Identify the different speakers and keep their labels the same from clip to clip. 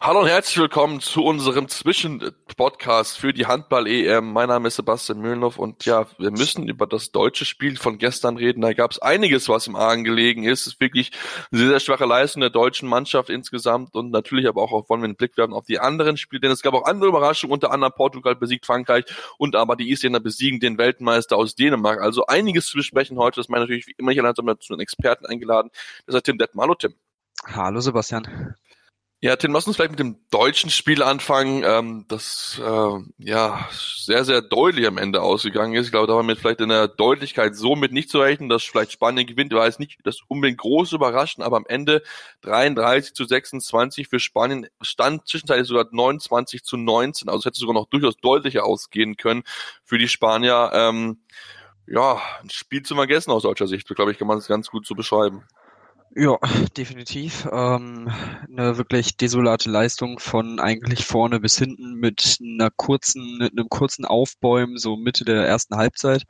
Speaker 1: Hallo und herzlich willkommen zu unserem Zwischenpodcast für die Handball-EM. Mein Name ist Sebastian Mühlenhoff und ja, wir müssen über das deutsche Spiel von gestern reden. Da gab es einiges, was im Argen gelegen ist. Es ist wirklich eine sehr, sehr schwache Leistung der deutschen Mannschaft insgesamt und natürlich aber auch wollen wir einen Blick werfen auf die anderen Spiele, denn es gab auch andere Überraschungen, unter anderem Portugal besiegt Frankreich und aber die Isländer besiegen den Weltmeister aus Dänemark. Also einiges zu besprechen heute. Das meine natürlich wie immer hier zu einen Experten eingeladen. Das ist Tim Detmar. Hallo Tim.
Speaker 2: Hallo Sebastian.
Speaker 1: Ja, Tim, lass uns vielleicht mit dem deutschen Spiel anfangen, ähm, das äh, ja sehr, sehr deutlich am Ende ausgegangen ist. Ich glaube, da war mir vielleicht in der Deutlichkeit so mit nicht zu rechnen, dass vielleicht Spanien gewinnt, war jetzt nicht das unbedingt groß überraschen, aber am Ende 33 zu 26 für Spanien stand zwischenzeitlich sogar 29 zu 19, also es hätte sogar noch durchaus deutlicher ausgehen können für die Spanier. Ähm, ja, ein Spiel zu vergessen aus deutscher Sicht, glaube ich, kann man es ganz gut so beschreiben.
Speaker 2: Ja, definitiv. Ähm, eine wirklich desolate Leistung von eigentlich vorne bis hinten mit einer kurzen, mit einem kurzen Aufbäumen, so Mitte der ersten Halbzeit.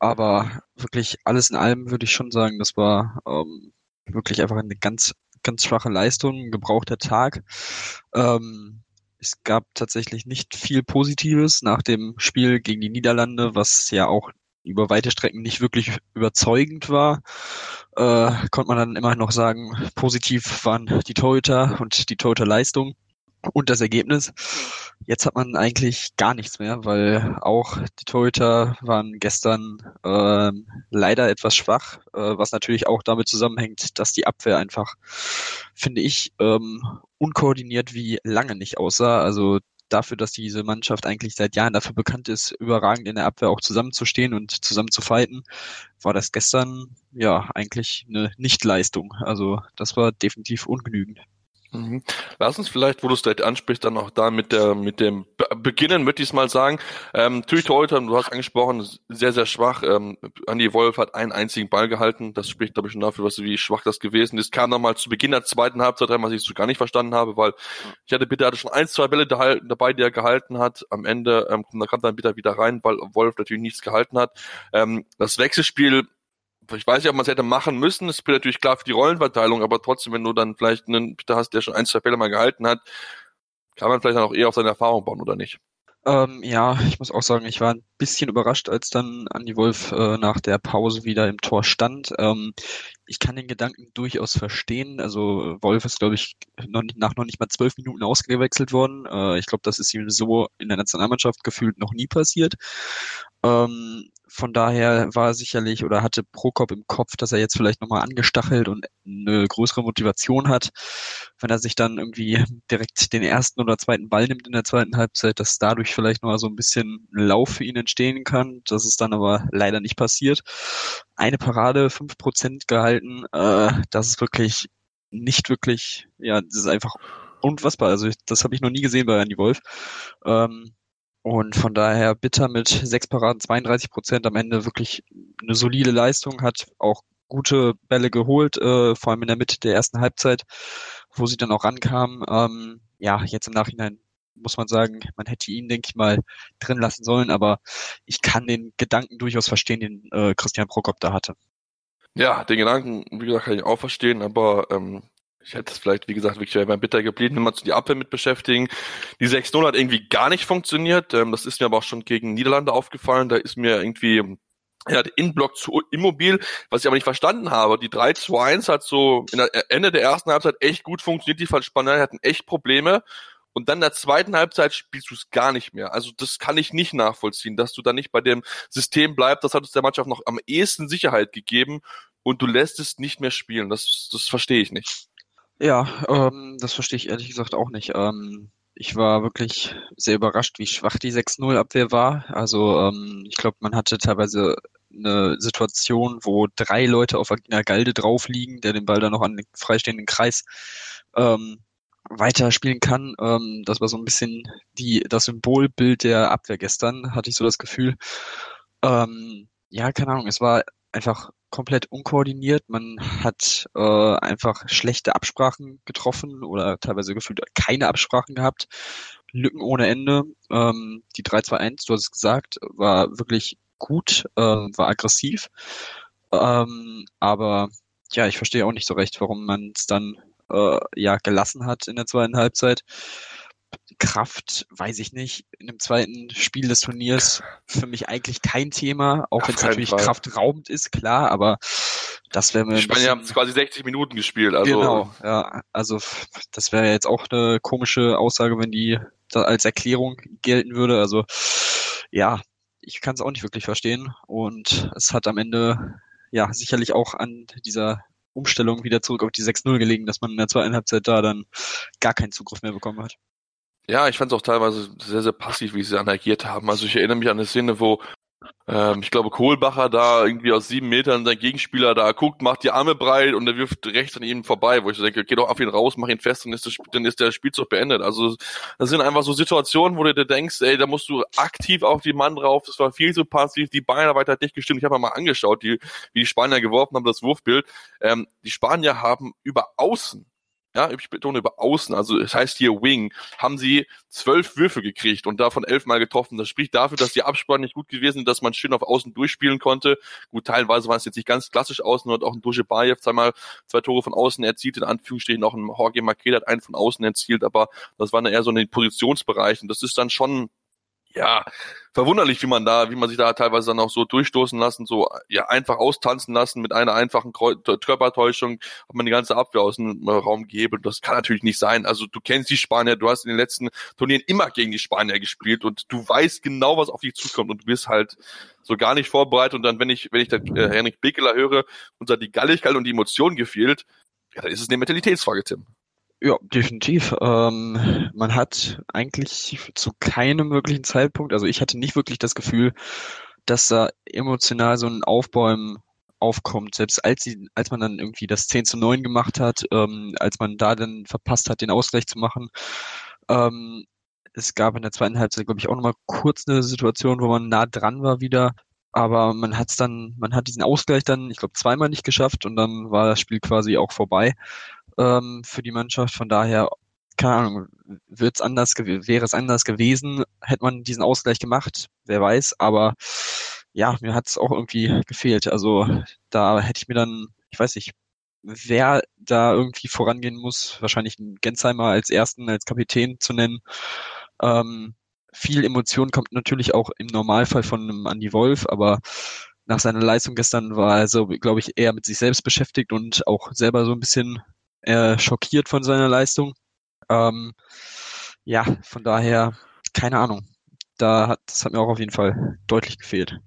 Speaker 2: Aber wirklich alles in allem würde ich schon sagen, das war ähm, wirklich einfach eine ganz, ganz schwache Leistung, ein gebrauchter Tag. Ähm, es gab tatsächlich nicht viel Positives nach dem Spiel gegen die Niederlande, was ja auch über weite Strecken nicht wirklich überzeugend war, äh, konnte man dann immer noch sagen, positiv waren die Torhüter und die Torhüter-Leistung und das Ergebnis. Jetzt hat man eigentlich gar nichts mehr, weil auch die Torhüter waren gestern äh, leider etwas schwach, äh, was natürlich auch damit zusammenhängt, dass die Abwehr einfach, finde ich, ähm, unkoordiniert wie lange nicht aussah. Also dafür, dass diese Mannschaft eigentlich seit Jahren dafür bekannt ist, überragend in der Abwehr auch zusammenzustehen und zusammen zu fighten, war das gestern ja eigentlich eine Nichtleistung. Also das war definitiv ungenügend.
Speaker 1: Mhm. Lass uns vielleicht, wo du es direkt ansprichst, dann auch da mit der mit dem beginnen, möchte ich es mal sagen. Ähm, heute, du hast angesprochen, sehr, sehr schwach. Ähm, Andy Wolf hat einen einzigen Ball gehalten. Das spricht, glaube ich, schon dafür, was, wie schwach das gewesen ist. Kam nochmal zu Beginn der zweiten Halbzeit rein, was ich so gar nicht verstanden habe, weil ich hatte bitte, hatte schon ein, zwei Bälle dabei, die er gehalten hat. Am Ende ähm, da kam dann bitte wieder rein, weil Wolf natürlich nichts gehalten hat. Ähm, das Wechselspiel ich weiß nicht, ob man es hätte machen müssen. Das ist natürlich klar für die Rollenverteilung, aber trotzdem, wenn du dann vielleicht einen Peter hast, der schon ein, zwei Fälle mal gehalten hat, kann man vielleicht dann auch eher auf seine Erfahrung bauen, oder nicht?
Speaker 2: Ähm, ja, ich muss auch sagen, ich war ein bisschen überrascht, als dann Andi Wolf äh, nach der Pause wieder im Tor stand. Ähm, ich kann den Gedanken durchaus verstehen. Also Wolf ist, glaube ich, noch nicht, nach noch nicht mal zwölf Minuten ausgewechselt worden. Äh, ich glaube, das ist ihm so in der Nationalmannschaft gefühlt noch nie passiert. Ähm, von daher war er sicherlich oder hatte Prokop im Kopf, dass er jetzt vielleicht nochmal angestachelt und eine größere Motivation hat, wenn er sich dann irgendwie direkt den ersten oder zweiten Ball nimmt in der zweiten Halbzeit, dass dadurch vielleicht noch so ein bisschen Lauf für ihn entstehen kann. Das ist dann aber leider nicht passiert. Eine Parade, fünf Prozent gehalten, äh, das ist wirklich nicht wirklich, ja, das ist einfach unfassbar. Also das habe ich noch nie gesehen bei Andy Wolf. Ähm, und von daher Bitter mit sechs Paraden, 32 Prozent am Ende wirklich eine solide Leistung, hat auch gute Bälle geholt, äh, vor allem in der Mitte der ersten Halbzeit, wo sie dann auch rankamen. Ähm, ja, jetzt im Nachhinein muss man sagen, man hätte ihn, denke ich mal, drin lassen sollen, aber ich kann den Gedanken durchaus verstehen, den äh, Christian Prokop da hatte.
Speaker 1: Ja, den Gedanken, wie gesagt, kann ich auch verstehen, aber ähm, ich hätte es vielleicht, wie gesagt, wirklich beim Bitter geblieben, immer zu die Abwehr mit beschäftigen. Die 6-0 hat irgendwie gar nicht funktioniert. Ähm, das ist mir aber auch schon gegen Niederlande aufgefallen. Da ist mir irgendwie er hat Inblock zu immobil, was ich aber nicht verstanden habe. Die 3-2-1 hat so der Ende der ersten Halbzeit echt gut funktioniert. Die Spanier hatten echt Probleme. und dann in der zweiten Halbzeit spielst du es gar nicht mehr. Also das kann ich nicht nachvollziehen, dass du da nicht bei dem System bleibst. Das hat uns der Mannschaft noch am ehesten Sicherheit gegeben und du lässt es nicht mehr spielen. Das, das verstehe ich nicht.
Speaker 2: Ja, ähm, das verstehe ich ehrlich gesagt auch nicht. Ähm, ich war wirklich sehr überrascht, wie schwach die 6-0-Abwehr war. Also ähm, ich glaube, man hatte teilweise eine Situation, wo drei Leute auf Agina Galde drauf liegen, der den Ball dann noch an den freistehenden Kreis ähm, weiterspielen kann. Ähm, das war so ein bisschen die, das Symbolbild der Abwehr gestern, hatte ich so das Gefühl. Ähm, ja, keine Ahnung, es war einfach komplett unkoordiniert. Man hat äh, einfach schlechte Absprachen getroffen oder teilweise gefühlt keine Absprachen gehabt. Lücken ohne Ende. Ähm, die 3-2-1, du hast es gesagt, war wirklich gut, äh, war aggressiv. Ähm, aber ja, ich verstehe auch nicht so recht, warum man es dann äh, ja gelassen hat in der zweiten Halbzeit. Kraft, weiß ich nicht, in dem zweiten Spiel des Turniers für mich eigentlich kein Thema, auch wenn es natürlich Fall. kraftraubend ist, klar, aber das wäre mir.
Speaker 1: Die Spanier haben quasi 60 Minuten gespielt, also.
Speaker 2: Genau, ja, also das wäre jetzt auch eine komische Aussage, wenn die da als Erklärung gelten würde. Also ja, ich kann es auch nicht wirklich verstehen und es hat am Ende ja sicherlich auch an dieser Umstellung wieder zurück auf die 6-0 gelegen, dass man in der zweiten Halbzeit da dann gar keinen Zugriff mehr bekommen hat.
Speaker 1: Ja, ich fand es auch teilweise sehr, sehr passiv, wie sie agiert haben. Also ich erinnere mich an eine Szene, wo ähm, ich glaube, Kohlbacher da irgendwie aus sieben Metern sein Gegenspieler da guckt, macht die Arme breit und er wirft rechts an ihm vorbei, wo ich so denke, geh doch auf ihn raus, mach ihn fest, dann ist, das, dann ist der Spielzug beendet. Also das sind einfach so Situationen, wo du dir denkst, ey, da musst du aktiv auf die Mann drauf, das war viel zu passiv, die Beinarbeit hat nicht gestimmt. Ich habe mal angeschaut, die, wie die Spanier geworfen haben, das Wurfbild. Ähm, die Spanier haben über Außen ja, ich betone über außen, also es heißt hier Wing, haben sie zwölf Würfe gekriegt und davon elfmal getroffen. Das spricht dafür, dass die Absprache nicht gut gewesen ist, dass man schön auf außen durchspielen konnte. Gut, teilweise war es jetzt nicht ganz klassisch außen und auch ein Dusche Bayev zweimal zwei Tore von außen erzielt, in Anführungsstrichen auch ein Jorge Marquez hat einen von außen erzielt, aber das war dann eher so ein Positionsbereich und das ist dann schon ja, verwunderlich, wie man da, wie man sich da teilweise dann auch so durchstoßen lassen, so ja einfach austanzen lassen mit einer einfachen Körpertäuschung, hat man die ganze Abwehr aus dem Raum gegeben. Das kann natürlich nicht sein. Also du kennst die Spanier, du hast in den letzten Turnieren immer gegen die Spanier gespielt und du weißt genau, was auf dich zukommt und du bist halt so gar nicht vorbereitet. Und dann, wenn ich, wenn ich dann äh, Henrik Bekeler höre, unter die Galligkeit und die Emotion gefehlt, ja, dann ist es eine Mentalitätsfrage, Tim.
Speaker 2: Ja, definitiv. Ähm, man hat eigentlich zu keinem möglichen Zeitpunkt, also ich hatte nicht wirklich das Gefühl, dass da emotional so ein Aufbäumen aufkommt, selbst als sie, als man dann irgendwie das 10 zu 9 gemacht hat, ähm, als man da dann verpasst hat, den Ausgleich zu machen. Ähm, es gab in der zweiten Halbzeit, glaube ich, auch nochmal kurz eine Situation, wo man nah dran war wieder, aber man hat es dann, man hat diesen Ausgleich dann, ich glaube, zweimal nicht geschafft und dann war das Spiel quasi auch vorbei ähm, für die Mannschaft. Von daher, keine Ahnung, wird's anders, wäre es anders gewesen, hätte man diesen Ausgleich gemacht, wer weiß, aber ja, mir hat es auch irgendwie gefehlt. Also da hätte ich mir dann, ich weiß nicht, wer da irgendwie vorangehen muss, wahrscheinlich Gensheimer als ersten, als Kapitän zu nennen. Ähm, viel Emotion kommt natürlich auch im Normalfall von einem Andy Wolf, aber nach seiner Leistung gestern war er so, glaube ich, eher mit sich selbst beschäftigt und auch selber so ein bisschen äh, schockiert von seiner Leistung. Ähm, ja, von daher, keine Ahnung. Da hat, das hat mir auch auf jeden Fall deutlich gefehlt.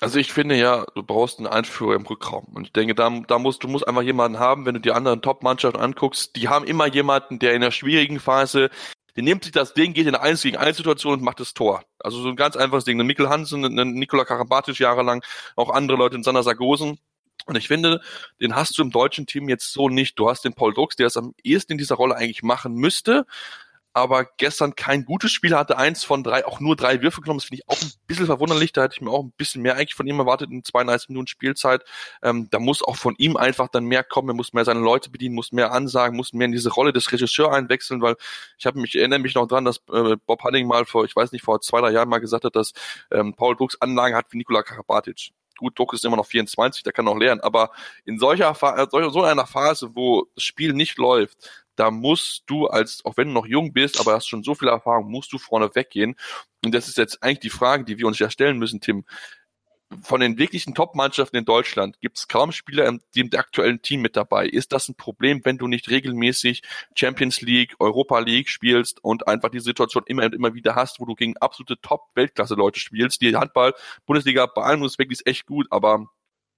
Speaker 1: Also ich finde ja, du brauchst einen Einführer im Rückraum. Und ich denke, da, da musst, du musst einfach jemanden haben, wenn du die anderen Top-Mannschaften anguckst, die haben immer jemanden, der in der schwierigen Phase, der nimmt sich das Ding, geht in eine 1 gegen 1 Situation und macht das Tor. Also so ein ganz einfaches Ding. Ein Mikkel Hansen, ein Nikola Karabatic jahrelang, auch andere Leute in Sander Sargosen. Und ich finde, den hast du im deutschen Team jetzt so nicht. Du hast den Paul Drucks, der es am ehesten in dieser Rolle eigentlich machen müsste, aber gestern kein gutes Spiel hatte, eins von drei, auch nur drei Würfe genommen. Das finde ich auch ein bisschen verwunderlich. Da hätte ich mir auch ein bisschen mehr eigentlich von ihm erwartet in 32 Minuten Spielzeit. Ähm, da muss auch von ihm einfach dann mehr kommen. Er muss mehr seine Leute bedienen, muss mehr ansagen, muss mehr in diese Rolle des Regisseurs einwechseln, weil ich habe mich, erinnere mich noch dran, dass äh, Bob Hunning mal vor, ich weiß nicht, vor zwei, drei Jahren mal gesagt hat, dass ähm, Paul Drucks Anlagen hat wie Nikola Karabatic gut, Druck ist immer noch 24, der kann noch lernen, aber in solcher, äh, so einer Phase, wo das Spiel nicht läuft, da musst du als, auch wenn du noch jung bist, aber hast schon so viel Erfahrung, musst du vorne weggehen. Und das ist jetzt eigentlich die Frage, die wir uns ja stellen müssen, Tim. Von den wirklichen Top-Mannschaften in Deutschland gibt es kaum Spieler im, im aktuellen Team mit dabei. Ist das ein Problem, wenn du nicht regelmäßig Champions League, Europa League spielst und einfach die Situation immer und immer wieder hast, wo du gegen absolute Top-Weltklasse-Leute spielst? Die Handball-Bundesliga bei Respekt ist echt gut, aber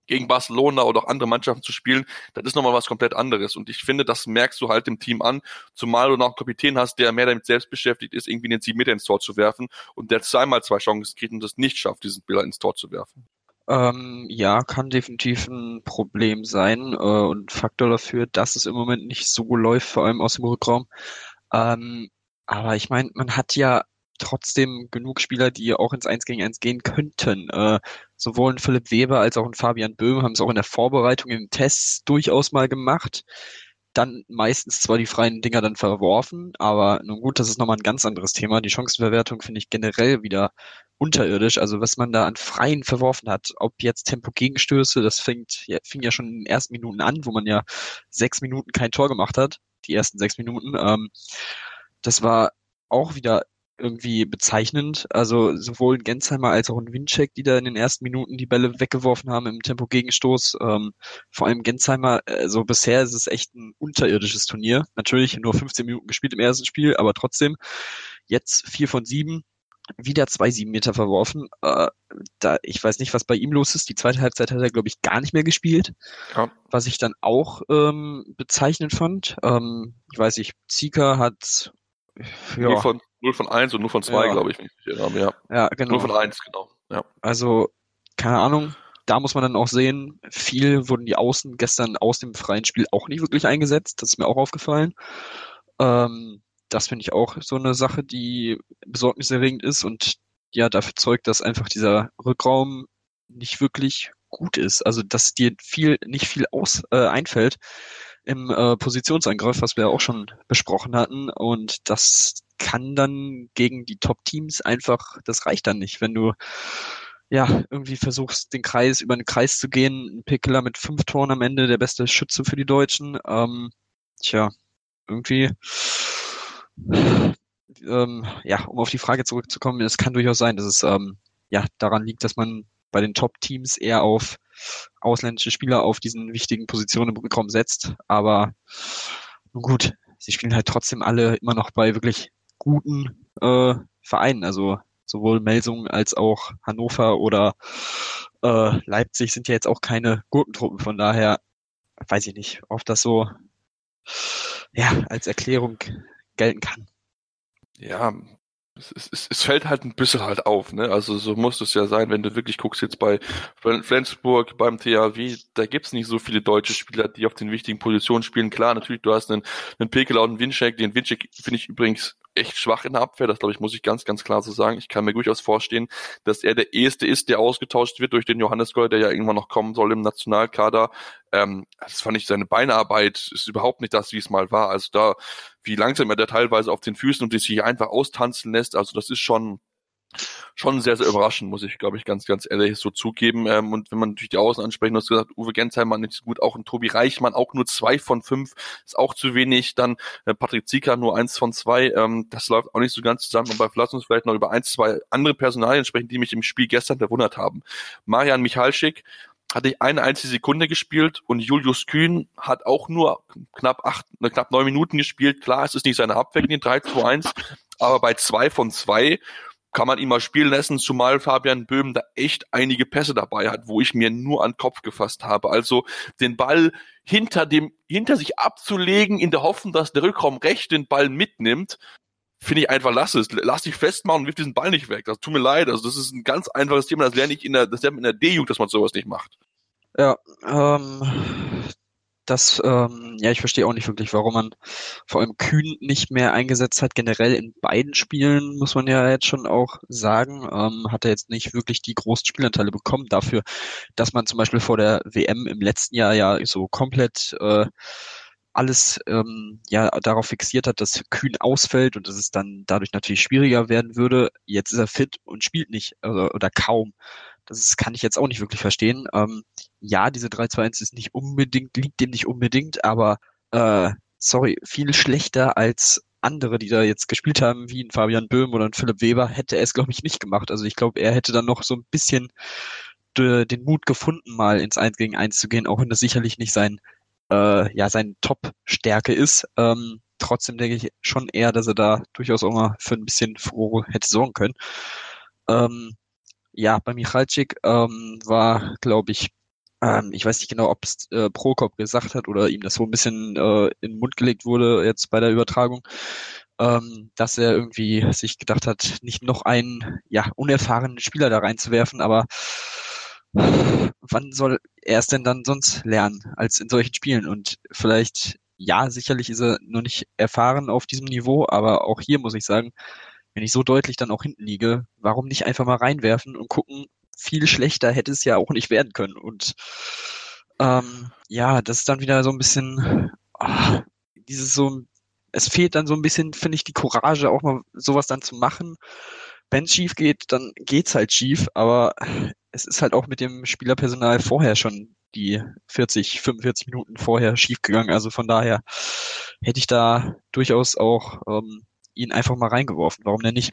Speaker 1: gegen Barcelona oder auch andere Mannschaften zu spielen, das ist nochmal was komplett anderes. Und ich finde, das merkst du halt dem Team an, zumal du noch einen Kapitän hast, der mehr damit selbst beschäftigt ist, irgendwie den Sieben Meter ins Tor zu werfen und der zweimal zwei Chancen kriegt und das nicht schafft, diesen Spieler ins Tor zu werfen.
Speaker 2: Ähm, ja, kann definitiv ein Problem sein äh, und Faktor dafür, dass es im Moment nicht so läuft, vor allem aus dem Rückraum. Ähm, aber ich meine, man hat ja trotzdem genug Spieler, die auch ins 1 gegen 1 gehen könnten. Äh, sowohl ein Philipp Weber als auch ein Fabian Böhm haben es auch in der Vorbereitung in Tests durchaus mal gemacht. Dann meistens zwar die freien Dinger dann verworfen, aber nun gut, das ist nochmal ein ganz anderes Thema. Die Chancenverwertung finde ich generell wieder unterirdisch. Also was man da an Freien verworfen hat, ob jetzt Tempo-Gegenstöße, das fängt, ja, fing ja schon in den ersten Minuten an, wo man ja sechs Minuten kein Tor gemacht hat, die ersten sechs Minuten. Ähm, das war auch wieder irgendwie bezeichnend. Also sowohl ein Gensheimer als auch ein Wincheck, die da in den ersten Minuten die Bälle weggeworfen haben im Tempo-Gegenstoß. Ähm, vor allem Gensheimer, also bisher ist es echt ein unterirdisches Turnier. Natürlich nur 15 Minuten gespielt im ersten Spiel, aber trotzdem jetzt vier von sieben, wieder zwei sieben Meter verworfen. Äh, da, ich weiß nicht, was bei ihm los ist. Die zweite Halbzeit hat er, glaube ich, gar nicht mehr gespielt. Ja. Was ich dann auch ähm, bezeichnend fand. Ähm, ich weiß nicht, Zika hat
Speaker 1: ja. 0 von, 0 von 1 und 0 von 2, ja. glaube ich, wenn ich mich erinnere.
Speaker 2: Ja. ja, genau.
Speaker 1: 0 von 1, genau. Ja.
Speaker 2: Also, keine Ahnung, da muss man dann auch sehen, viel wurden die Außen gestern aus dem freien Spiel auch nicht wirklich eingesetzt. Das ist mir auch aufgefallen. Ähm, das finde ich auch so eine Sache, die besorgniserregend ist und ja, dafür zeugt, dass einfach dieser Rückraum nicht wirklich gut ist. Also, dass dir viel, nicht viel aus, äh, einfällt im äh, Positionsangriff, was wir auch schon besprochen hatten. Und das kann dann gegen die Top-Teams einfach, das reicht dann nicht, wenn du ja, irgendwie versuchst, den Kreis, über den Kreis zu gehen. Ein Pickler mit fünf Toren am Ende, der beste Schütze für die Deutschen. Ähm, tja, irgendwie, ähm, ja, um auf die Frage zurückzukommen, es kann durchaus sein, dass es ähm, ja daran liegt, dass man bei den Top-Teams eher auf ausländische Spieler auf diesen wichtigen Positionen im Rückraum setzt. Aber nun gut, sie spielen halt trotzdem alle immer noch bei wirklich guten äh, Vereinen. Also sowohl Melsungen als auch Hannover oder äh, Leipzig sind ja jetzt auch keine Gurkentruppen. Von daher weiß ich nicht, ob das so ja als Erklärung gelten kann.
Speaker 1: Ja, es, es, es fällt halt ein bisschen halt auf, ne? Also so muss es ja sein, wenn du wirklich guckst jetzt bei Flensburg, beim THW, da gibt's nicht so viele deutsche Spieler, die auf den wichtigen Positionen spielen. Klar, natürlich, du hast einen, einen Pekel und einen Winczek. Den Winczek finde ich übrigens echt schwach in der Abwehr. Das glaube ich, muss ich ganz, ganz klar so sagen. Ich kann mir durchaus vorstellen, dass er der Erste ist, der ausgetauscht wird durch den Johannes Gold, der ja irgendwann noch kommen soll im Nationalkader. Ähm, das fand ich seine Beinarbeit ist überhaupt nicht das, wie es mal war. Also da, wie langsam er da teilweise auf den Füßen und sich einfach austanzen lässt. Also das ist schon, schon sehr, sehr überraschend, muss ich, glaube ich, ganz, ganz ehrlich so zugeben. Ähm, und wenn man natürlich die Außen ansprechen, du hast gesagt, Uwe Gensheimer nicht so gut, auch ein Tobi Reichmann auch nur zwei von fünf, ist auch zu wenig. Dann äh, Patrick Zieker nur eins von zwei, ähm, das läuft auch nicht so ganz zusammen. Und bei Lass uns vielleicht noch über eins, zwei andere Personalien sprechen, die mich im Spiel gestern verwundert haben. Marian Michalschick hatte ich eine einzige Sekunde gespielt und Julius Kühn hat auch nur knapp acht, ne, knapp neun Minuten gespielt. Klar, es ist nicht seine Abwehr in den 3 2 1, aber bei zwei von zwei kann man ihn mal spielen lassen, zumal Fabian Böhm da echt einige Pässe dabei hat, wo ich mir nur an den Kopf gefasst habe. Also den Ball hinter dem, hinter sich abzulegen, in der Hoffnung, dass der Rückraum recht den Ball mitnimmt, finde ich einfach, lass es. Lass dich festmachen und wirf diesen Ball nicht weg. Das tut mir leid. Also das ist ein ganz einfaches Thema. Das lerne ich in der, das lernt in der D-Jugend, dass man sowas nicht macht.
Speaker 2: Ja, ähm, das, ähm, ja, ich verstehe auch nicht wirklich, warum man vor allem Kühn nicht mehr eingesetzt hat. Generell in beiden Spielen, muss man ja jetzt schon auch sagen, ähm, hat er jetzt nicht wirklich die großen Spielanteile bekommen dafür, dass man zum Beispiel vor der WM im letzten Jahr ja so komplett äh, alles ähm, ja darauf fixiert hat, dass Kühn ausfällt und dass es dann dadurch natürlich schwieriger werden würde. Jetzt ist er fit und spielt nicht oder, oder kaum. Das kann ich jetzt auch nicht wirklich verstehen. Ähm, ja, diese 3-2-1 ist nicht unbedingt, liegt dem nicht unbedingt, aber äh, sorry, viel schlechter als andere, die da jetzt gespielt haben, wie ein Fabian Böhm oder ein Philipp Weber, hätte er es, glaube ich, nicht gemacht. Also ich glaube, er hätte dann noch so ein bisschen den Mut gefunden, mal ins 1 gegen 1 zu gehen, auch wenn das sicherlich nicht sein, äh, ja, sein Top-Stärke ist. Ähm, trotzdem denke ich schon eher, dass er da durchaus auch mal für ein bisschen Furore hätte sorgen können. Ähm, ja, bei Michalczyk ähm, war, glaube ich, ähm, ich weiß nicht genau, ob es äh, Prokop gesagt hat oder ihm das so ein bisschen äh, in den Mund gelegt wurde jetzt bei der Übertragung, ähm, dass er irgendwie sich gedacht hat, nicht noch einen ja unerfahrenen Spieler da reinzuwerfen, aber wann soll er es denn dann sonst lernen als in solchen Spielen? Und vielleicht, ja, sicherlich ist er noch nicht erfahren auf diesem Niveau, aber auch hier muss ich sagen, wenn ich so deutlich dann auch hinten liege, warum nicht einfach mal reinwerfen und gucken, viel schlechter hätte es ja auch nicht werden können. Und ähm, ja, das ist dann wieder so ein bisschen ach, dieses so, es fehlt dann so ein bisschen, finde ich, die Courage, auch mal sowas dann zu machen. Wenn es schief geht, dann geht's halt schief, aber es ist halt auch mit dem Spielerpersonal vorher schon die 40, 45 Minuten vorher schiefgegangen. Also von daher hätte ich da durchaus auch ähm, ihn einfach mal reingeworfen. Warum denn nicht?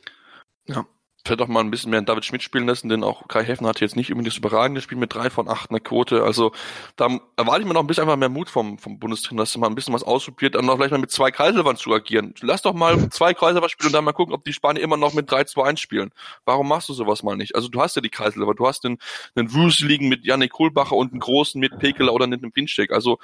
Speaker 1: Ja vielleicht auch mal ein bisschen mehr David Schmidt spielen lassen, denn auch Kai Heffner hat jetzt nicht unbedingt das überragende Spiel mit drei von acht eine Quote. Also da erwarte ich mir noch ein bisschen einfach mehr Mut vom, vom Bundestrainer, dass er mal ein bisschen was ausprobiert, dann noch vielleicht mal mit zwei Kreiselwand zu agieren. Lass doch mal zwei Kreiselwand spielen und dann mal gucken, ob die Spanier immer noch mit 3-2-1 spielen. Warum machst du sowas mal nicht? Also du hast ja die Kreiselwand, du hast den, den liegen mit Janik Kohlbacher und einen großen mit Pekeler oder mit einem Winsteck. Also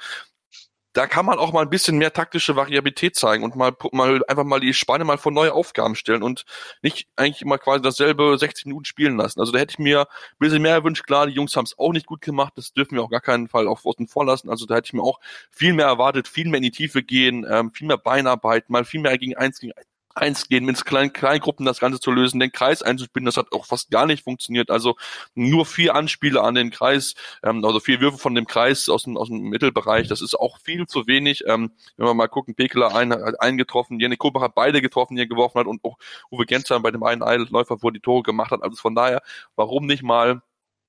Speaker 1: da kann man auch mal ein bisschen mehr taktische Variabilität zeigen und mal, mal einfach mal die Spanne mal vor neue Aufgaben stellen und nicht eigentlich immer quasi dasselbe 60 Minuten spielen lassen. Also da hätte ich mir ein bisschen mehr erwünscht. Klar, die Jungs haben es auch nicht gut gemacht. Das dürfen wir auch gar keinen Fall auf außen vor lassen. Also da hätte ich mir auch viel mehr erwartet, viel mehr in die Tiefe gehen, ähm, viel mehr Beinarbeit, mal viel mehr gegen eins gegen eins gehen, mit kleinen Kleingruppen das Ganze zu lösen, den Kreis einzuspielen, das hat auch fast gar nicht funktioniert. Also nur vier Anspiele an den Kreis, ähm, also vier Würfe von dem Kreis aus dem, aus dem Mittelbereich, das ist auch viel zu wenig. Ähm, wenn wir mal gucken, Pekeler ein, hat einen getroffen, Jenny Kobach hat beide getroffen, die er geworfen hat und auch Uwe Genzer bei dem einen Läufer, wo er die Tore gemacht hat. Also von daher, warum nicht mal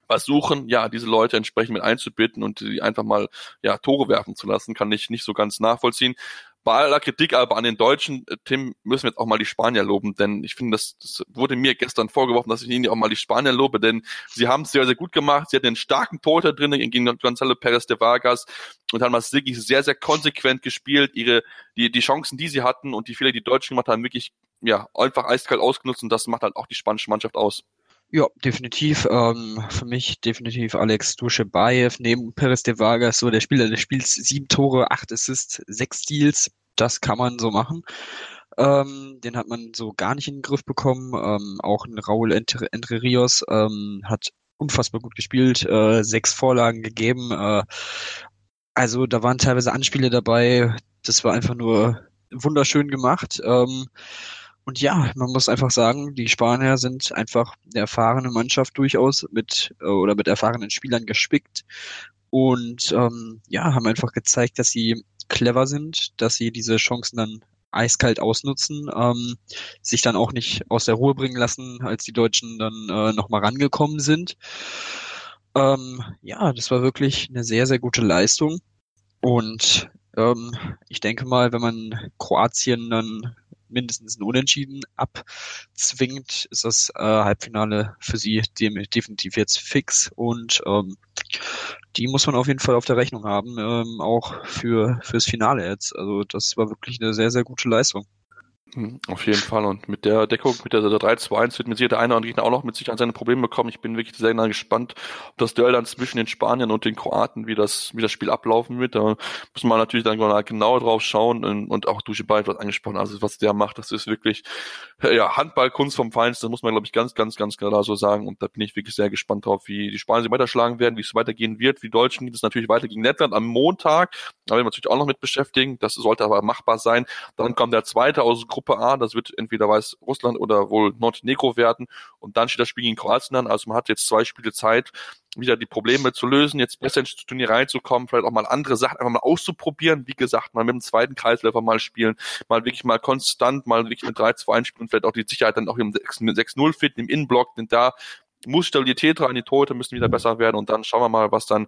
Speaker 1: versuchen, ja, diese Leute entsprechend mit einzubinden und die einfach mal, ja, Tore werfen zu lassen, kann ich nicht so ganz nachvollziehen bei aller Kritik aber an den Deutschen, äh, Tim, müssen wir jetzt auch mal die Spanier loben, denn ich finde, das, das wurde mir gestern vorgeworfen, dass ich ihnen auch mal die Spanier lobe, denn sie haben es sehr, sehr gut gemacht. Sie hatten einen starken Torhüter drin gegen Gonzalo Perez de Vargas und haben das wirklich sehr, sehr konsequent gespielt. Ihre, die, die Chancen, die sie hatten und die Fehler, die die Deutschen gemacht haben, wirklich, ja, einfach eiskalt ausgenutzt und das macht halt auch die spanische Mannschaft aus.
Speaker 2: Ja, definitiv. Ähm, für mich definitiv Alex Duschebaev neben Perez de Vargas, so der Spieler des Spiels, sieben Tore, acht Assists, sechs Steals. Das kann man so machen. Ähm, den hat man so gar nicht in den Griff bekommen. Ähm, auch ein Entre, Entre Rios ähm, hat unfassbar gut gespielt, äh, sechs Vorlagen gegeben. Äh, also da waren teilweise Anspiele dabei. Das war einfach nur wunderschön gemacht. Ähm, und ja, man muss einfach sagen, die Spanier sind einfach eine erfahrene Mannschaft durchaus mit äh, oder mit erfahrenen Spielern gespickt und ähm, ja, haben einfach gezeigt, dass sie clever sind, dass sie diese Chancen dann eiskalt ausnutzen, ähm, sich dann auch nicht aus der Ruhe bringen lassen, als die Deutschen dann äh, nochmal rangekommen sind. Ähm, ja, das war wirklich eine sehr, sehr gute Leistung. Und ähm, ich denke mal, wenn man Kroatien dann mindestens ein Unentschieden abzwingt, ist das äh, Halbfinale für sie definitiv jetzt fix und ähm, die muss man auf jeden Fall auf der Rechnung haben, ähm, auch für fürs Finale jetzt. Also das war wirklich eine sehr, sehr gute Leistung.
Speaker 1: Hm, auf jeden Fall. Und mit der Deckung, mit der 3-2-1 wird mir sicher der eine oder andere auch noch mit sich an seine Probleme bekommen. Ich bin wirklich sehr gespannt, ob das Duell dann zwischen den Spaniern und den Kroaten, wie das, wie das Spiel ablaufen wird. Da muss man natürlich dann genauer drauf schauen und, und auch Duscheball was angesprochen. Also was der macht, das ist wirklich, ja, Handballkunst vom Feinsten. Das muss man, glaube ich, ganz, ganz, ganz klar so sagen. Und da bin ich wirklich sehr gespannt drauf, wie die Spanier sich weiterschlagen werden, wie es weitergehen wird. Wie Deutschen geht es natürlich weiter gegen Lettland am Montag. Da werden wir natürlich auch noch mit beschäftigen. Das sollte aber machbar sein. Dann kommt der zweite aus Gruppe Gruppe A, das wird entweder weiß Russland oder wohl Montenegro werden. Und dann steht das Spiel gegen Kroatien an, also man hat jetzt zwei Spiele Zeit, wieder die Probleme zu lösen, jetzt besser ins Turnier reinzukommen, vielleicht auch mal andere Sachen einfach mal auszuprobieren, wie gesagt, mal mit dem zweiten Kreisläufer mal spielen, mal wirklich mal konstant, mal wirklich mit 3-2 spielen, vielleicht auch die Sicherheit dann auch im 6-0 finden, im Innenblock, denn da muss Stabilität rein, die Tote müssen wieder besser werden. Und dann schauen wir mal, was dann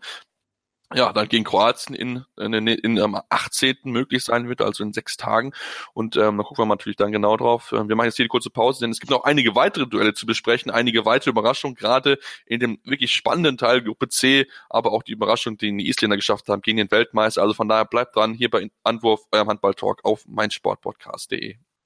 Speaker 1: ja, dann gegen Kroatien in, in, in, am 18. möglich sein wird, also in sechs Tagen. Und ähm, da gucken wir natürlich dann genau drauf. Ähm, wir machen jetzt hier die kurze Pause, denn es gibt noch einige weitere Duelle zu besprechen, einige weitere Überraschungen, gerade in dem wirklich spannenden Teil Gruppe C, aber auch die Überraschung, die die Isländer geschafft haben gegen den Weltmeister. Also von daher bleibt dran hier bei Anwurf, eurem Handball-Talk auf meinsportpodcast.de.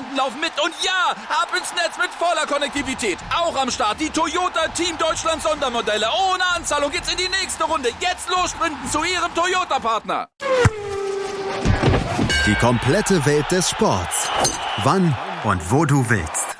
Speaker 3: Sicherheitsassistenten laufen mit. Und ja, ab ins Netz mit voller Konnektivität. Auch am Start die Toyota Team Deutschland Sondermodelle. Ohne Anzahlung geht's in die nächste Runde. Jetzt los sprinten zu Ihrem Toyota-Partner.
Speaker 4: Die komplette Welt des Sports. Wann und wo du willst.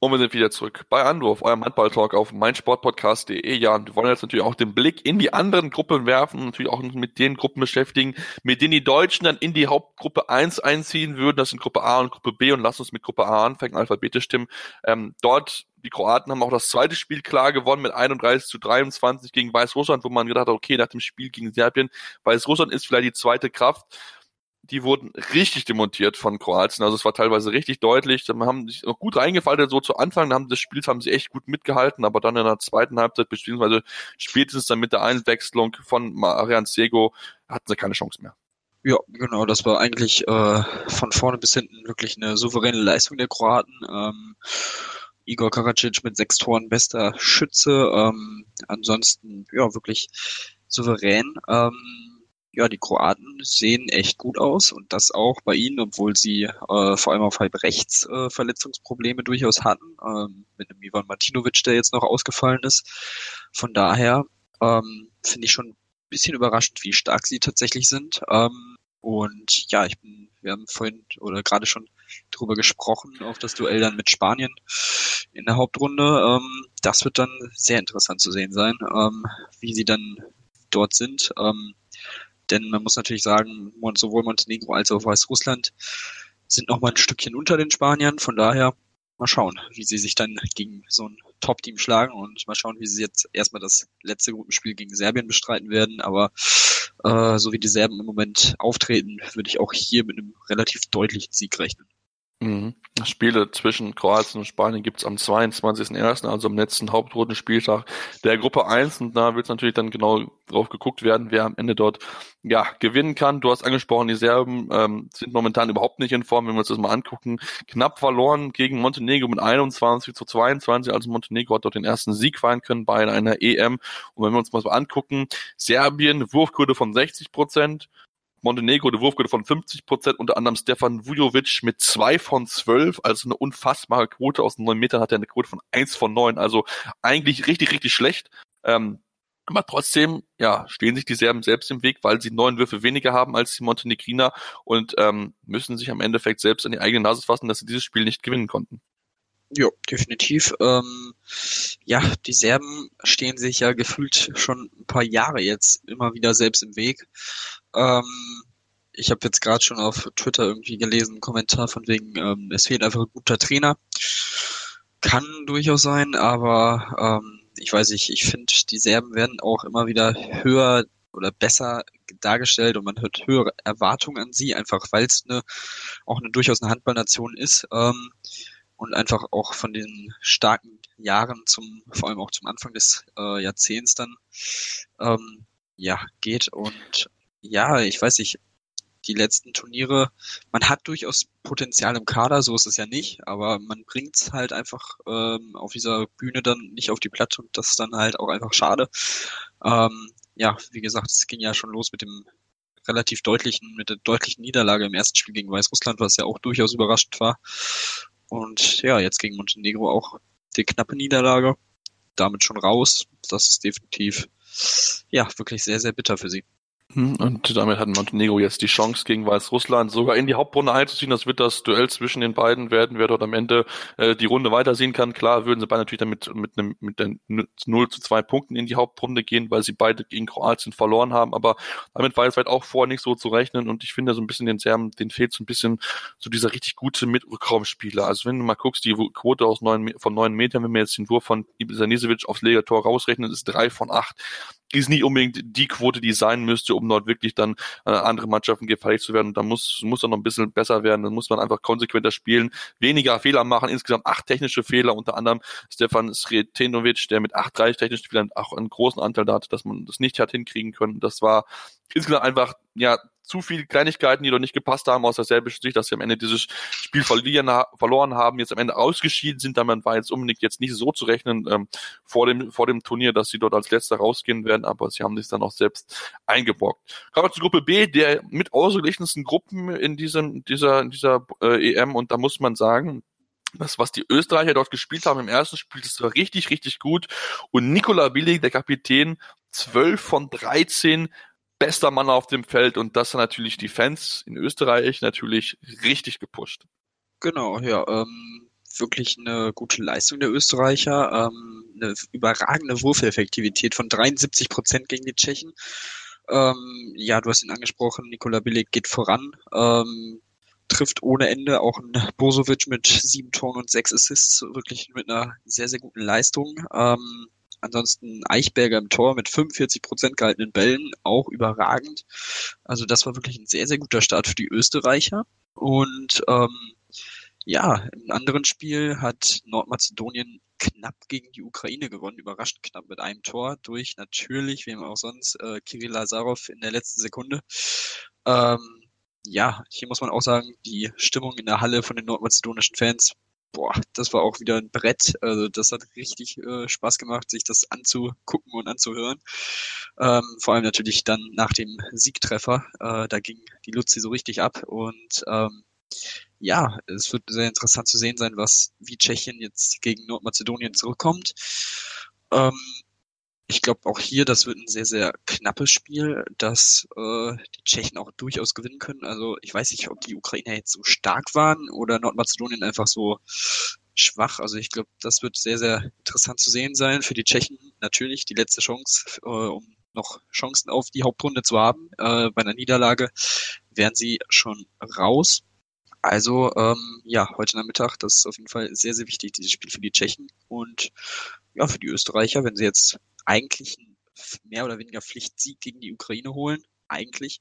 Speaker 1: Und wir sind wieder zurück bei Anruf, eurem Handball-Talk auf meinsportpodcast.de. Ja, und wir wollen jetzt natürlich auch den Blick in die anderen Gruppen werfen, natürlich auch mit den Gruppen beschäftigen, mit denen die Deutschen dann in die Hauptgruppe 1 einziehen würden. Das sind Gruppe A und Gruppe B. Und lasst uns mit Gruppe A anfangen, alphabetisch stimmen. Ähm, dort, die Kroaten haben auch das zweite Spiel klar gewonnen mit 31 zu 23 gegen Weißrussland, wo man gedacht hat, okay, nach dem Spiel gegen Serbien, Weißrussland ist vielleicht die zweite Kraft die wurden richtig demontiert von Kroatien. Also es war teilweise richtig deutlich. Dann haben sich noch gut reingefallen, so zu Anfang haben des Spiels haben sie echt gut mitgehalten, aber dann in der zweiten Halbzeit, beziehungsweise spätestens dann mit der Einwechslung von Marian Sego, hatten sie keine Chance mehr.
Speaker 2: Ja, genau, das war eigentlich äh, von vorne bis hinten wirklich eine souveräne Leistung der Kroaten. Ähm, Igor Karacic mit sechs Toren bester Schütze. Ähm, ansonsten, ja, wirklich souverän. Ähm, ja, die Kroaten sehen echt gut aus und das auch bei ihnen, obwohl sie äh, vor allem auf halb rechts äh, Verletzungsprobleme durchaus hatten, ähm, mit dem Ivan Martinovic, der jetzt noch ausgefallen ist. Von daher ähm, finde ich schon ein bisschen überraschend, wie stark sie tatsächlich sind. Ähm, und ja, ich bin, wir haben vorhin oder gerade schon drüber gesprochen, auf das Duell dann mit Spanien in der Hauptrunde. Ähm, das wird dann sehr interessant zu sehen sein, ähm, wie sie dann dort sind. Ähm, denn man muss natürlich sagen, sowohl Montenegro als auch Weißrussland sind noch mal ein Stückchen unter den Spaniern. Von daher mal schauen, wie sie sich dann gegen so ein Top-Team schlagen und mal schauen, wie sie jetzt erstmal das letzte Gruppenspiel gegen Serbien bestreiten werden. Aber äh, so wie die Serben im Moment auftreten, würde ich auch hier mit einem relativ deutlichen Sieg rechnen.
Speaker 1: Mhm. Spiele zwischen Kroatien und Spanien gibt's am 22.01., also am letzten Hauptrundenspieltag der Gruppe 1. Und da wird natürlich dann genau drauf geguckt werden, wer am Ende dort ja gewinnen kann. Du hast angesprochen, die Serben ähm, sind momentan überhaupt nicht in Form, wenn wir uns das mal angucken. Knapp verloren gegen Montenegro mit 21 zu 22. Also Montenegro hat dort den ersten Sieg feiern können bei einer EM. Und wenn wir uns mal so angucken, Serbien, Wurfquote von 60 Prozent, Montenegro eine Wurfquote von 50 Prozent, unter anderem Stefan Vujovic mit zwei von zwölf, also eine unfassbare Quote aus neun Metern hat er eine Quote von eins von neun, also eigentlich richtig, richtig schlecht. Ähm, aber trotzdem, ja, stehen sich die Serben selbst im Weg, weil sie neun Würfe weniger haben als die Montenegriner und ähm, müssen sich am Endeffekt selbst an die eigene Nase fassen, dass sie dieses Spiel nicht gewinnen konnten.
Speaker 2: Ja, definitiv. Ähm, ja, die Serben stehen sich ja gefühlt schon ein paar Jahre jetzt immer wieder selbst im Weg. Ähm, ich habe jetzt gerade schon auf Twitter irgendwie gelesen, einen Kommentar von wegen, ähm, es fehlt einfach ein guter Trainer. Kann durchaus sein, aber ähm, ich weiß nicht, ich finde, die Serben werden auch immer wieder höher oder besser dargestellt und man hört höhere Erwartungen an sie, einfach weil es eine, auch eine durchaus eine Handballnation ist. Ähm, und einfach auch von den starken Jahren zum, vor allem auch zum Anfang des äh, Jahrzehnts dann, ähm, ja, geht. Und ja, ich weiß nicht, die letzten Turniere, man hat durchaus Potenzial im Kader, so ist es ja nicht, aber man bringt es halt einfach ähm, auf dieser Bühne dann nicht auf die Platte und das ist dann halt auch einfach schade. Ähm, ja, wie gesagt, es ging ja schon los mit dem relativ deutlichen, mit der deutlichen Niederlage im ersten Spiel gegen Weißrussland, was ja auch durchaus überraschend war. Und ja, jetzt gegen Montenegro auch die knappe Niederlage. Damit schon raus. Das ist definitiv, ja, wirklich sehr, sehr bitter für sie.
Speaker 1: Hm, und damit hat Montenegro jetzt die Chance gegen Weißrussland sogar in die Hauptrunde einzuziehen. Das wird das Duell zwischen den beiden werden, wer dort am Ende äh, die Runde weitersehen kann. Klar würden sie beide natürlich damit mit einem mit den 0 zu 2 Punkten in die Hauptrunde gehen, weil sie beide gegen Kroatien verloren haben. Aber damit war jetzt halt auch vorher nicht so zu rechnen. Und ich finde so ein bisschen den Serben, den fehlt so ein bisschen so dieser richtig gute Mitrückraumspieler. Also wenn du mal guckst, die Quote aus neun, von neun Metern, wenn wir jetzt den Wurf von Ibisanisevic aufs Legertor rausrechnen, ist drei von acht ist nicht unbedingt die Quote, die sein müsste, um dort wirklich dann äh, andere Mannschaften gefährlich zu werden. Und da muss, muss er noch ein bisschen besser werden. Dann muss man einfach konsequenter spielen, weniger Fehler machen. Insgesamt acht technische Fehler, unter anderem Stefan Sretenovic, der mit acht, drei technischen Fehlern auch einen großen Anteil da hatte, dass man das nicht hat hinkriegen können. Das war insgesamt einfach, ja, zu viele Kleinigkeiten, die doch nicht gepasst haben aus der serbischen Sicht, dass sie am Ende dieses Spiel verlieren, verloren haben, jetzt am Ende ausgeschieden sind. Damit war jetzt unbedingt jetzt nicht so zu rechnen ähm, vor, dem, vor dem Turnier, dass sie dort als Letzter rausgehen werden, aber sie haben sich dann auch selbst eingebrockt. Kommen wir zur Gruppe B, der mit ausgeglichensten Gruppen in diesem, dieser, dieser äh, EM und da muss man sagen, das, was die Österreicher dort gespielt haben im ersten Spiel, das war richtig, richtig gut. Und Nikola Willig, der Kapitän, 12 von 13 bester Mann auf dem Feld und das hat natürlich die Fans in Österreich natürlich richtig gepusht.
Speaker 2: Genau, ja, ähm, wirklich eine gute Leistung der Österreicher, ähm, eine überragende Wurfeffektivität von 73 Prozent gegen die Tschechen. Ähm, ja, du hast ihn angesprochen, Nikola Billig geht voran, ähm, trifft ohne Ende auch ein Bosovic mit sieben Toren und sechs Assists, wirklich mit einer sehr, sehr guten Leistung. Ähm, Ansonsten Eichberger im Tor mit 45 Prozent gehaltenen Bällen, auch überragend. Also das war wirklich ein sehr, sehr guter Start für die Österreicher. Und ähm, ja, im anderen Spiel hat Nordmazedonien knapp gegen die Ukraine gewonnen, überraschend knapp mit einem Tor durch natürlich, wem auch sonst, äh, Kirill Lazarov in der letzten Sekunde. Ähm, ja, hier muss man auch sagen, die Stimmung in der Halle von den nordmazedonischen Fans boah, das war auch wieder ein Brett. Also das hat richtig äh, Spaß gemacht, sich das anzugucken und anzuhören. Ähm, vor allem natürlich dann nach dem Siegtreffer. Äh, da ging die Luzi so richtig ab und ähm, ja, es wird sehr interessant zu sehen sein, was wie Tschechien jetzt gegen Nordmazedonien zurückkommt. Ähm, ich glaube auch hier, das wird ein sehr, sehr knappes Spiel, dass äh, die Tschechen auch durchaus gewinnen können. Also ich weiß nicht, ob die Ukrainer jetzt so stark waren oder Nordmazedonien einfach so schwach. Also ich glaube, das wird sehr, sehr interessant zu sehen sein. Für die Tschechen natürlich die letzte Chance, äh, um noch Chancen auf die Hauptrunde zu haben. Äh, bei einer Niederlage wären sie schon raus. Also ähm, ja, heute Nachmittag, das ist auf jeden Fall sehr, sehr wichtig, dieses Spiel für die Tschechen und ja, für die Österreicher, wenn sie jetzt eigentlich ein mehr oder weniger Pflichtsieg gegen die Ukraine holen, eigentlich,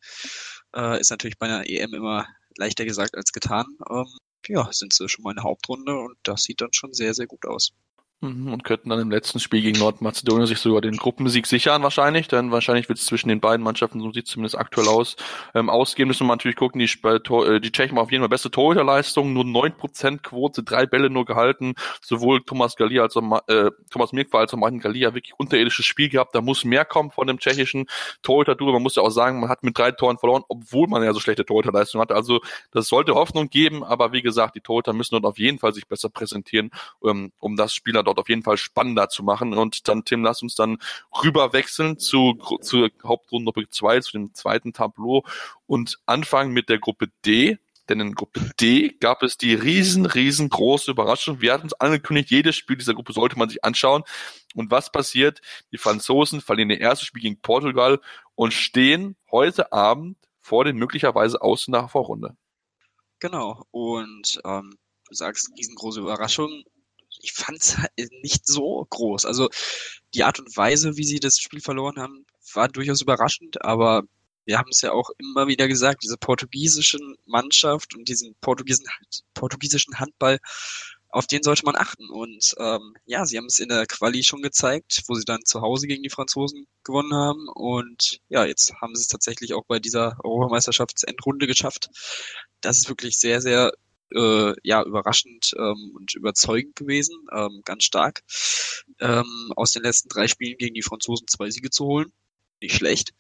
Speaker 2: äh, ist natürlich bei einer EM immer leichter gesagt als getan. Ähm, ja, sind sie schon mal in der Hauptrunde und das sieht dann schon sehr, sehr gut aus.
Speaker 1: Mhm, und könnten dann im letzten Spiel gegen Nordmazedonien sich sogar den Gruppensieg sichern wahrscheinlich, denn wahrscheinlich wird es zwischen den beiden Mannschaften, so sieht es zumindest aktuell aus, ähm, ausgehen. Müssen. Wir natürlich gucken, die, äh, die Tschechen haben auf jeden Fall beste Torhüterleistung, nur 9% Quote, drei Bälle nur gehalten, sowohl Thomas Galia als auch äh, Thomas Mirkwa als auch Martin Galia wirklich unterirdisches Spiel gehabt, da muss mehr kommen von dem tschechischen Torhüter-Duo, man muss ja auch sagen, man hat mit drei Toren verloren, obwohl man ja so schlechte Torhüterleistung hatte, also das sollte Hoffnung geben, aber wie gesagt, die Torhüter müssen dort auf jeden Fall sich besser präsentieren, ähm, um das Spieler dort auf jeden Fall spannender zu machen. Und dann, Tim, lass uns dann rüber wechseln zu, zur Hauptrunde Gruppe 2, zu dem zweiten Tableau und anfangen mit der Gruppe D. Denn in Gruppe D gab es die riesen, riesengroße Überraschung. Wir hatten uns angekündigt, jedes Spiel dieser Gruppe sollte man sich anschauen. Und was passiert? Die Franzosen verlieren ihr erstes Spiel gegen Portugal und stehen heute Abend vor den möglicherweise aus nach Vorrunde.
Speaker 2: Genau. Und ähm, du sagst riesengroße Überraschung ich fand es halt nicht so groß. Also die Art und Weise, wie sie das Spiel verloren haben, war durchaus überraschend, aber wir haben es ja auch immer wieder gesagt, diese portugiesische Mannschaft und diesen portugiesischen, portugiesischen Handball, auf den sollte man achten. Und ähm, ja, sie haben es in der Quali schon gezeigt, wo sie dann zu Hause gegen die Franzosen gewonnen haben. Und ja, jetzt haben sie es tatsächlich auch bei dieser Europameisterschaftsendrunde geschafft. Das ist wirklich sehr, sehr äh, ja überraschend ähm, und überzeugend gewesen, ähm, ganz stark. Ähm, aus den letzten drei Spielen gegen die Franzosen zwei Siege zu holen, nicht schlecht.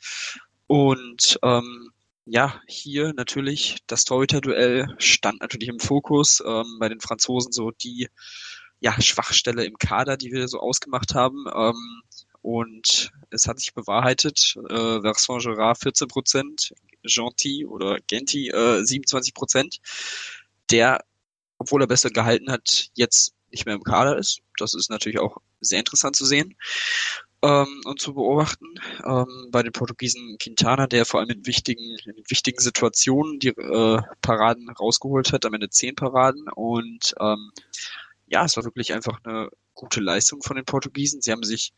Speaker 2: Und ähm, ja, hier natürlich das Torhüter-Duell stand natürlich im Fokus. Ähm, bei den Franzosen so die ja, Schwachstelle im Kader, die wir so ausgemacht haben. Ähm, und es hat sich bewahrheitet. Äh, Vincent Gerard 14 Prozent, Gentil oder Genti äh, 27 Prozent. Der, obwohl er besser gehalten hat, jetzt nicht mehr im Kader ist. Das ist natürlich auch sehr interessant zu sehen ähm, und zu beobachten. Ähm, bei den Portugiesen Quintana, der vor allem in wichtigen, in wichtigen Situationen die äh, Paraden rausgeholt hat, am Ende zehn Paraden. Und ähm, ja, es war wirklich einfach eine gute Leistung von den Portugiesen. Sie haben sich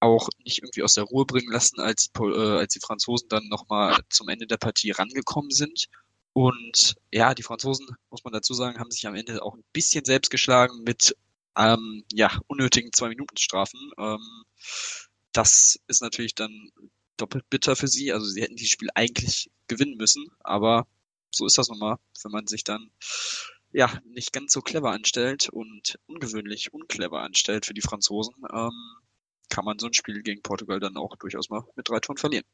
Speaker 2: auch nicht irgendwie aus der Ruhe bringen lassen, als, äh, als die Franzosen dann nochmal zum Ende der Partie rangekommen sind. Und ja, die Franzosen, muss man dazu sagen, haben sich am Ende auch ein bisschen selbst geschlagen mit ähm, ja, unnötigen Zwei-Minuten-Strafen. Ähm, das ist natürlich dann doppelt bitter für sie. Also sie hätten dieses Spiel eigentlich gewinnen müssen, aber so ist das nun mal, wenn man sich dann ja nicht ganz so clever anstellt und ungewöhnlich unclever anstellt für die Franzosen, ähm, kann man so ein Spiel gegen Portugal dann auch durchaus mal mit drei Toren verlieren.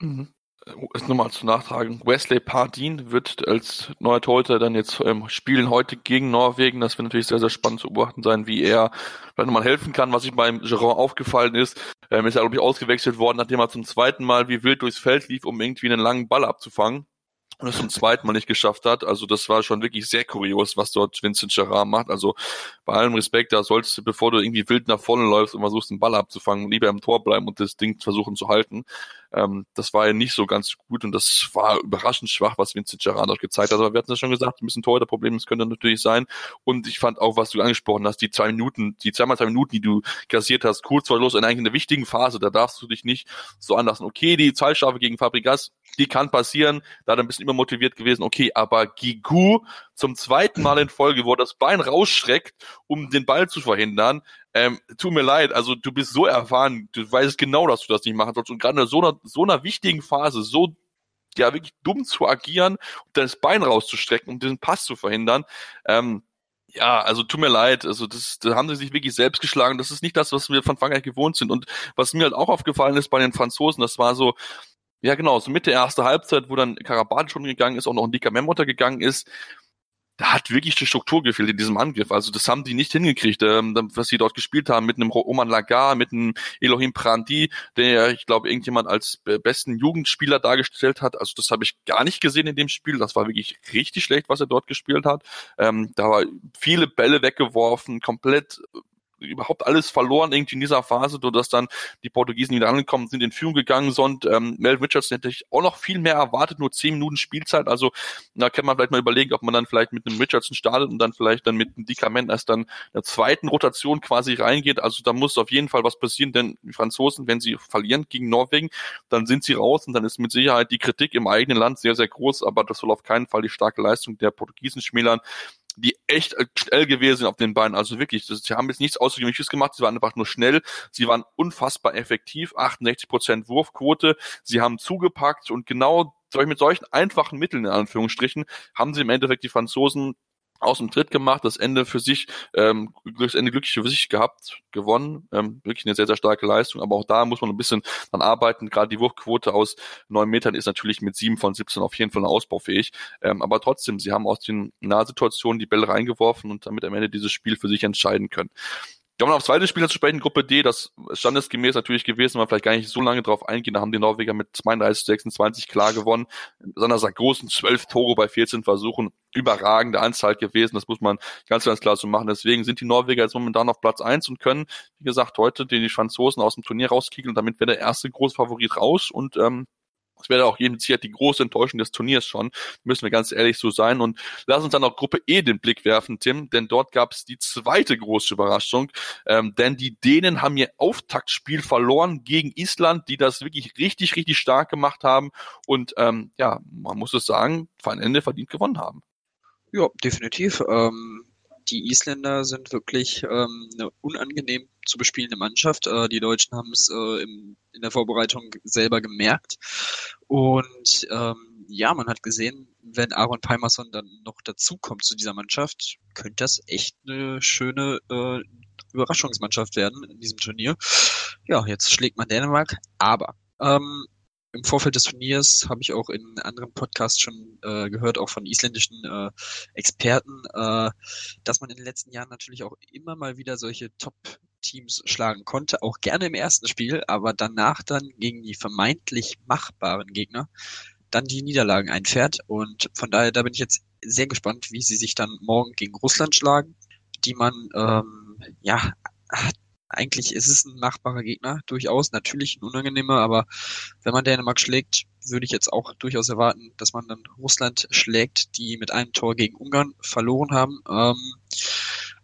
Speaker 1: Mhm. Ist nochmal zu nachtragen. Wesley Pardin wird als neuer Torhüter dann jetzt ähm, spielen heute gegen Norwegen. Das wird natürlich sehr, sehr spannend zu beobachten sein, wie er vielleicht nochmal helfen kann. Was sich beim Geron aufgefallen ist, ähm, ist er, glaube ich, ausgewechselt worden, nachdem er zum zweiten Mal wie wild durchs Feld lief, um irgendwie einen langen Ball abzufangen und es zum zweiten Mal nicht geschafft hat. Also das war schon wirklich sehr kurios, was dort Vincent Gerard macht. Also bei allem Respekt, da sollst du, bevor du irgendwie wild nach vorne läufst und versuchst, den Ball abzufangen, lieber im Tor bleiben und das Ding versuchen zu halten. Ähm, das war ja nicht so ganz gut und das war überraschend schwach, was Vincent Gerard dort gezeigt hat. Aber wir hatten es ja schon gesagt, ein bisschen Torhüter-Problem, das könnte natürlich sein. Und ich fand auch, was du angesprochen hast, die zwei Minuten, die zweimal zwei Minuten, die du kassiert hast, kurz vor Los in eigentlich einer wichtigen Phase, da darfst du dich nicht so anlassen. Okay, die Zahlstrafe gegen Fabregas, die kann passieren, da hat er ein bisschen immer motiviert gewesen, okay, aber Gigu zum zweiten Mal in Folge, wo er das Bein rausstreckt, um den Ball zu verhindern, ähm, tut mir leid, also du bist so erfahren, du weißt genau, dass du das nicht machen sollst und gerade in so einer, so einer wichtigen Phase so ja wirklich dumm zu agieren und dann das Bein rauszustrecken, um diesen Pass zu verhindern, ähm, ja, also tut mir leid, also das, da haben sie sich wirklich selbst geschlagen. Das ist nicht das, was wir von Frankreich gewohnt sind. Und was mir halt auch aufgefallen ist bei den Franzosen, das war so, ja genau, so Mitte erste Halbzeit, wo dann Karabat schon gegangen ist, auch noch ein dicker Memmotter gegangen ist, da hat wirklich die Struktur gefehlt in diesem Angriff. Also das haben die nicht hingekriegt, ähm, was sie dort gespielt haben mit einem Roman Lagar, mit einem Elohim Prandi, der ich glaube irgendjemand als besten Jugendspieler dargestellt hat. Also das habe ich gar nicht gesehen in dem Spiel. Das war wirklich richtig schlecht, was er dort gespielt hat. Ähm, da war viele Bälle weggeworfen, komplett überhaupt alles verloren irgendwie in dieser Phase, dass dann die Portugiesen wieder angekommen sind, in Führung gegangen sind. Ähm, Melvin Richardson hätte ich auch noch viel mehr erwartet, nur zehn Minuten Spielzeit. Also da kann man vielleicht mal überlegen, ob man dann vielleicht mit einem Richardson startet und dann vielleicht dann mit einem Dikament erst dann der zweiten Rotation quasi reingeht. Also da muss auf jeden Fall was passieren, denn die Franzosen, wenn sie verlieren gegen Norwegen, dann sind sie raus und dann ist mit Sicherheit die Kritik im eigenen Land sehr, sehr groß, aber das soll auf keinen Fall die starke Leistung der Portugiesen schmälern die echt schnell gewesen sind auf den Beinen. Also wirklich, das, sie haben jetzt nichts Außergewöhnliches gemacht, sie waren einfach nur schnell, sie waren unfassbar effektiv, 68 Prozent Wurfquote, sie haben zugepackt und genau mit solchen einfachen Mitteln in Anführungsstrichen haben sie im Endeffekt die Franzosen aus dem Tritt gemacht, das Ende für sich, ähm, das Ende glücklich für sich gehabt, gewonnen. Ähm, wirklich eine sehr, sehr starke Leistung. Aber auch da muss man ein bisschen dran arbeiten. Gerade die Wurfquote aus neun Metern ist natürlich mit sieben von 17 auf jeden Fall ausbaufähig. Ähm, aber trotzdem, sie haben aus den Nahsituationen die Bälle reingeworfen und damit am Ende dieses Spiel für sich entscheiden können. Kommen wir aufs zweite Spiel zu sprechen, Gruppe D, das standesgemäß natürlich gewesen, war vielleicht gar nicht so lange drauf eingehen, da haben die Norweger mit 32 26 klar gewonnen. Besonders großen 12 Tore bei 14 Versuchen, überragende Anzahl gewesen, das muss man ganz, ganz klar so machen. Deswegen sind die Norweger jetzt momentan auf Platz 1 und können, wie gesagt, heute die Franzosen aus dem Turnier rauskicken und damit wäre der erste große Favorit raus und ähm, das wäre auch jedem Sicher die große Enttäuschung des Turniers schon, müssen wir ganz ehrlich so sein. Und lass uns dann auf Gruppe E den Blick werfen, Tim, denn dort gab es die zweite große Überraschung. Ähm, denn die Dänen haben ihr Auftaktspiel verloren gegen Island, die das wirklich richtig, richtig stark gemacht haben und ähm, ja, man muss es sagen, ein Ende verdient gewonnen haben.
Speaker 2: Ja, definitiv. Ähm, die Isländer sind wirklich ähm, eine unangenehm zu bespielende Mannschaft. Äh, die Deutschen haben es äh, in der Vorbereitung selber gemerkt. Und ähm, ja, man hat gesehen, wenn Aaron Palmerson dann noch dazukommt zu dieser Mannschaft, könnte das echt eine schöne äh, Überraschungsmannschaft werden in diesem Turnier. Ja, jetzt schlägt man Dänemark, aber ähm, im Vorfeld des Turniers habe ich auch in anderen Podcasts schon äh, gehört, auch von isländischen äh, Experten, äh, dass man in den letzten Jahren natürlich auch immer mal wieder solche Top-Teams schlagen konnte, auch gerne im ersten Spiel, aber danach dann gegen die vermeintlich machbaren Gegner dann die Niederlagen einfährt. Und von daher, da bin ich jetzt sehr gespannt, wie sie sich dann morgen gegen Russland schlagen, die man ähm, ja eigentlich ist es ein machbarer Gegner, durchaus, natürlich ein unangenehmer, aber wenn man Dänemark schlägt, würde ich jetzt auch durchaus erwarten, dass man dann Russland schlägt, die mit einem Tor gegen Ungarn verloren haben, ähm,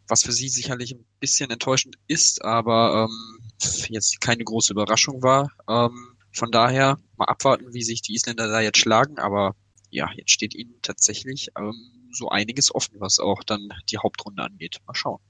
Speaker 2: was für sie sicherlich ein bisschen enttäuschend ist, aber ähm, jetzt keine große Überraschung war. Ähm, von daher mal abwarten, wie sich die Isländer da jetzt schlagen, aber ja, jetzt steht ihnen tatsächlich ähm, so einiges offen, was auch dann die Hauptrunde angeht. Mal schauen.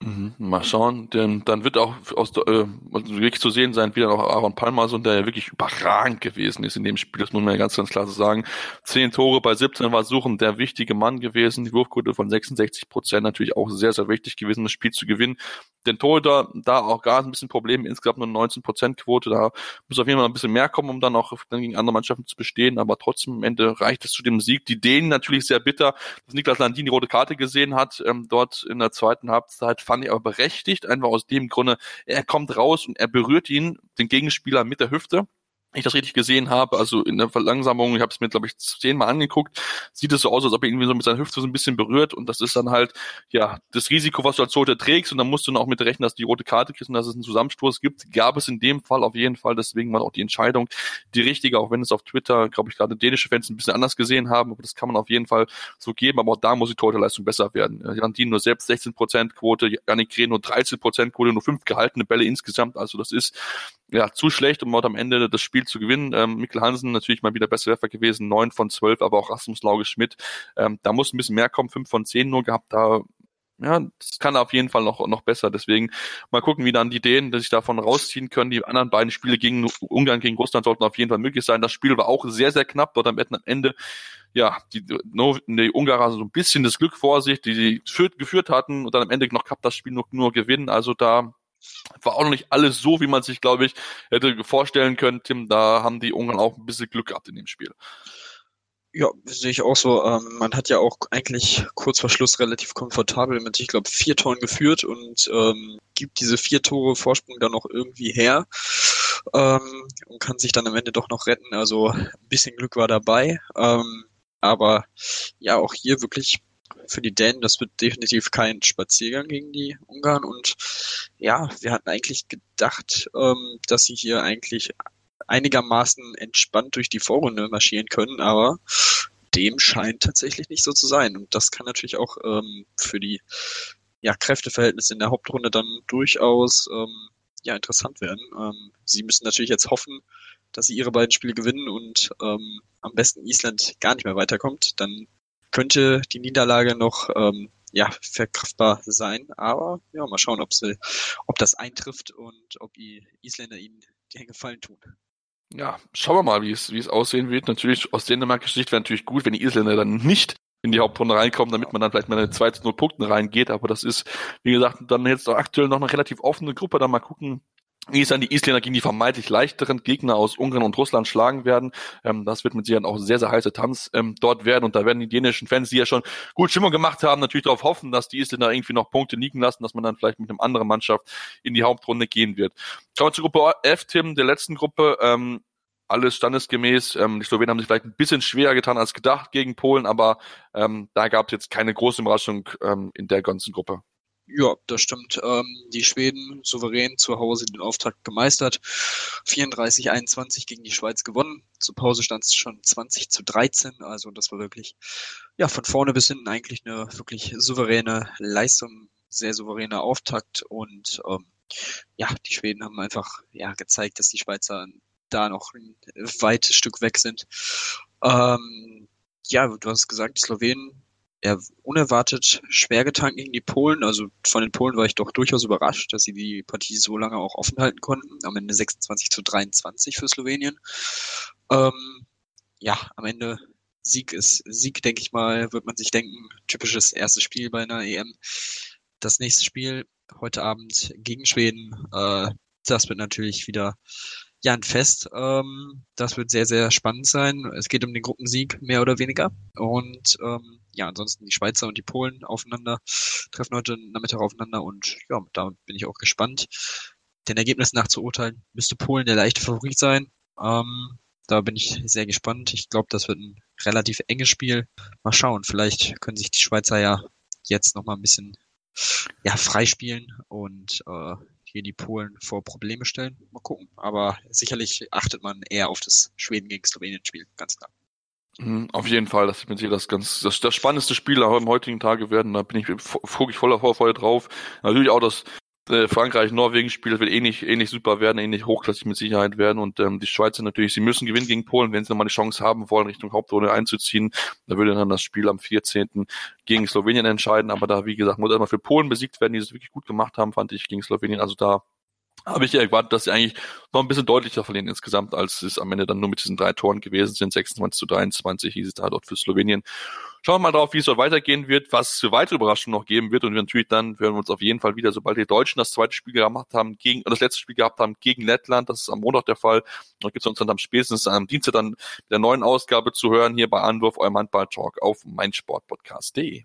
Speaker 1: Mhm, mal schauen, denn dann wird auch aus äh, wirklich zu sehen sein, wie dann auch Aaron Palmason, der ja wirklich überragend gewesen ist in dem Spiel, das muss man ja ganz, ganz klar so sagen. Zehn Tore bei 17 war Suchen der wichtige Mann gewesen, die Wurfquote von 66 Prozent natürlich auch sehr, sehr wichtig gewesen, das Spiel zu gewinnen. Den Torhüter, da auch gar ein bisschen Problem, insgesamt nur 19 Prozent Quote, da muss auf jeden Fall ein bisschen mehr kommen, um dann auch dann gegen andere Mannschaften zu bestehen, aber trotzdem am Ende reicht es zu dem Sieg. Die Dänen natürlich sehr bitter, dass Niklas Landin die rote Karte gesehen hat, ähm, dort in der zweiten Halbzeit fand ich aber berechtigt, einfach aus dem Grunde, er kommt raus und er berührt ihn, den Gegenspieler mit der Hüfte ich das richtig gesehen habe, also in der Verlangsamung, ich habe es mir, glaube ich, zehnmal angeguckt, sieht es so aus, als ob er irgendwie so mit seiner Hüfte so ein bisschen berührt und das ist dann halt, ja, das Risiko, was du als Tote trägst und dann musst du dann auch mit rechnen, dass du die rote Karte kriegst und dass es einen Zusammenstoß gibt, gab es in dem Fall auf jeden Fall, deswegen war auch die Entscheidung die richtige, auch wenn es auf Twitter, glaube ich, gerade dänische Fans ein bisschen anders gesehen haben, aber das kann man auf jeden Fall so geben, aber auch da muss die Torhüterleistung besser werden. Jan nur selbst 16% Quote, Janik Kreh nur 13% Quote, nur fünf gehaltene Bälle insgesamt, also das ist ja zu schlecht, um dort am Ende das Spiel zu gewinnen. Ähm, Mikkel Hansen natürlich mal wieder bester Werfer gewesen, neun von zwölf, aber auch Rasmus Lauge Schmidt. Ähm, da muss ein bisschen mehr kommen, fünf von zehn nur gehabt. Da ja, das kann auf jeden Fall noch, noch besser. Deswegen mal gucken, wie dann die Ideen, dass sich davon rausziehen können. Die anderen beiden Spiele gegen Ungarn, gegen Russland sollten auf jeden Fall möglich sein. Das Spiel war auch sehr, sehr knapp. Dort am Ende, ja, die, die Ungarer so ein bisschen das Glück vor sich, die sie geführt, hatten und dann am Ende noch knapp das Spiel nur, nur gewinnen. Also da war auch noch nicht alles so, wie man sich, glaube ich, hätte vorstellen können, Tim. Da haben die Ungarn auch ein bisschen Glück gehabt in dem Spiel.
Speaker 2: Ja, sehe ich auch so. Ähm, man hat ja auch eigentlich kurz vor Schluss relativ komfortabel mit, ich glaube, vier Toren geführt und ähm, gibt diese vier Tore Vorsprung dann noch irgendwie her ähm, und kann sich dann am Ende doch noch retten. Also ein bisschen Glück war dabei. Ähm, aber ja, auch hier wirklich für die Dänen, das wird definitiv kein Spaziergang gegen die Ungarn. Und ja, wir hatten eigentlich gedacht, ähm, dass sie hier eigentlich einigermaßen entspannt durch die Vorrunde marschieren können, aber dem scheint tatsächlich nicht so zu sein. Und das kann natürlich auch ähm, für die ja, Kräfteverhältnisse in der Hauptrunde dann durchaus ähm, ja, interessant werden. Ähm, sie müssen natürlich jetzt hoffen, dass sie ihre beiden Spiele gewinnen und ähm, am besten Island gar nicht mehr weiterkommt. Dann könnte die Niederlage noch ähm, ja, verkraftbar sein. Aber ja, mal schauen, ob, sie, ob das eintrifft und ob die Isländer ihnen den Gefallen tun.
Speaker 1: Ja, schauen wir mal, wie es, wie es aussehen wird. Natürlich, aus dänemarkischer Sicht wäre natürlich gut, wenn die Isländer dann nicht in die Hauptrunde reinkommen, damit man dann vielleicht mal eine 2 zu 0 Punkte reingeht. Aber das ist, wie gesagt, dann jetzt aktuell noch eine relativ offene Gruppe. Dann mal gucken, wie es dann die Isländer gegen die vermeintlich leichteren Gegner aus Ungarn und Russland schlagen werden. Ähm, das wird mit Sicherheit auch sehr, sehr heiße Tanz ähm, dort werden. Und da werden die dänischen Fans, die ja schon gut Stimmung gemacht haben, natürlich darauf hoffen, dass die Isländer irgendwie noch Punkte liegen lassen, dass man dann vielleicht mit einer anderen Mannschaft in die Hauptrunde gehen wird. Kommen wir zur Gruppe F, Tim, der letzten Gruppe. Ähm, alles standesgemäß. Ähm, die Slowenen haben sich vielleicht ein bisschen schwerer getan als gedacht gegen Polen, aber ähm, da gab es jetzt keine große Überraschung ähm, in der ganzen Gruppe.
Speaker 2: Ja, das stimmt. Ähm, die Schweden souverän zu Hause den Auftakt gemeistert. 34-21 gegen die Schweiz gewonnen. Zur Pause stand es schon 20 zu 13. Also das war wirklich, ja, von vorne bis hinten eigentlich eine wirklich souveräne Leistung, sehr souveräner Auftakt und ähm, ja, die Schweden haben einfach ja gezeigt, dass die Schweizer da noch ein weites Stück weg sind. Ähm, ja, du hast gesagt, die Slowenen ja, unerwartet schwer getan gegen die Polen. Also von den Polen war ich doch durchaus überrascht, dass sie die Partie so lange auch offen halten konnten. Am Ende 26 zu 23 für Slowenien. Ähm, ja, am Ende Sieg ist Sieg, denke ich mal, wird man sich denken. Typisches erstes Spiel bei einer EM. Das nächste Spiel heute Abend gegen Schweden. Äh, das wird natürlich wieder ja, ein Fest. Ähm, das wird sehr, sehr spannend sein. Es geht um den Gruppensieg, mehr oder weniger. Und ähm, ja, ansonsten die Schweizer und die Polen aufeinander, treffen heute Nachmittag aufeinander und ja, da bin ich auch gespannt. Den Ergebnissen nach zu urteilen, müsste Polen der leichte Favorit sein. Ähm, da bin ich sehr gespannt. Ich glaube, das wird ein relativ enges Spiel. Mal schauen, vielleicht können sich die Schweizer ja jetzt nochmal ein bisschen ja, freispielen und äh, hier die Polen vor Probleme stellen. Mal gucken. Aber sicherlich achtet man eher auf das Schweden gegen Slowenien Spiel, ganz klar.
Speaker 1: Mhm, auf jeden Fall, das ist mit das ganz das, das spannendste Spiel am heutigen Tage werden. Da bin ich ich voller Vorfreude drauf. Natürlich auch das äh, Frankreich-Norwegen-Spiel wird ähnlich, eh ähnlich eh super werden, ähnlich hochklassig mit Sicherheit werden. Und ähm, die Schweizer natürlich, sie müssen gewinnen gegen Polen, wenn sie nochmal eine Chance haben wollen, Richtung Hauptrunde einzuziehen. Da würde dann das Spiel am 14. gegen Slowenien entscheiden. Aber da, wie gesagt, muss erstmal für Polen besiegt werden, die es wirklich gut gemacht haben, fand ich gegen Slowenien. Also da habe ich erwartet, dass sie eigentlich noch ein bisschen deutlicher verlieren insgesamt, als es am Ende dann nur mit diesen drei Toren gewesen sind. 26 zu 23 hieß es da dort für Slowenien. Schauen wir mal drauf, wie es dort weitergehen wird, was es für weitere Überraschungen noch geben wird und natürlich dann werden wir uns auf jeden Fall wieder, sobald die Deutschen das zweite Spiel gemacht haben, gegen, das letzte Spiel gehabt haben gegen Lettland, das ist am Montag der Fall, da gibt es uns dann am spätestens am Dienstag dann der neuen Ausgabe zu hören, hier bei Anwurf, eurem Handball-Talk auf meinsportpodcast.de.